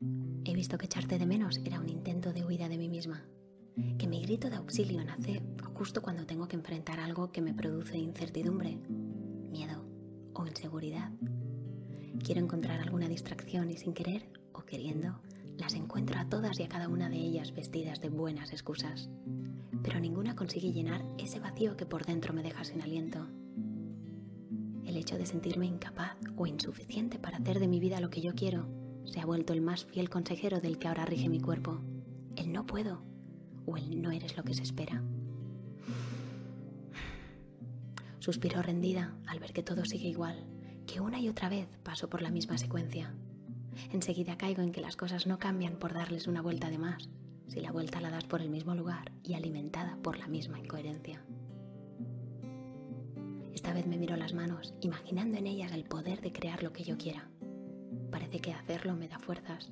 He visto que echarte de menos era un intento de huida de mí misma, que mi grito de auxilio nace justo cuando tengo que enfrentar algo que me produce incertidumbre, miedo o inseguridad. Quiero encontrar alguna distracción y sin querer o queriendo las encuentro a todas y a cada una de ellas vestidas de buenas excusas, pero ninguna consigue llenar ese vacío que por dentro me deja sin aliento. El hecho de sentirme incapaz o insuficiente para hacer de mi vida lo que yo quiero se ha vuelto el más fiel consejero del que ahora rige mi cuerpo. El no puedo o el no eres lo que se espera. Suspiro rendida al ver que todo sigue igual, que una y otra vez paso por la misma secuencia. Enseguida caigo en que las cosas no cambian por darles una vuelta de más, si la vuelta la das por el mismo lugar y alimentada por la misma incoherencia. Esta vez me miro las manos, imaginando en ellas el poder de crear lo que yo quiera. Parece que hacerlo me da fuerzas.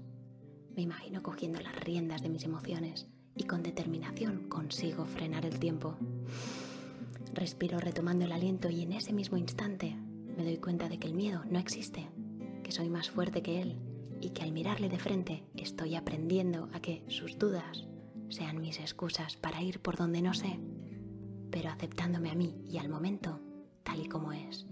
Me imagino cogiendo las riendas de mis emociones y con determinación consigo frenar el tiempo. Respiro retomando el aliento y en ese mismo instante me doy cuenta de que el miedo no existe, que soy más fuerte que él y que al mirarle de frente estoy aprendiendo a que sus dudas sean mis excusas para ir por donde no sé, pero aceptándome a mí y al momento tal y como es.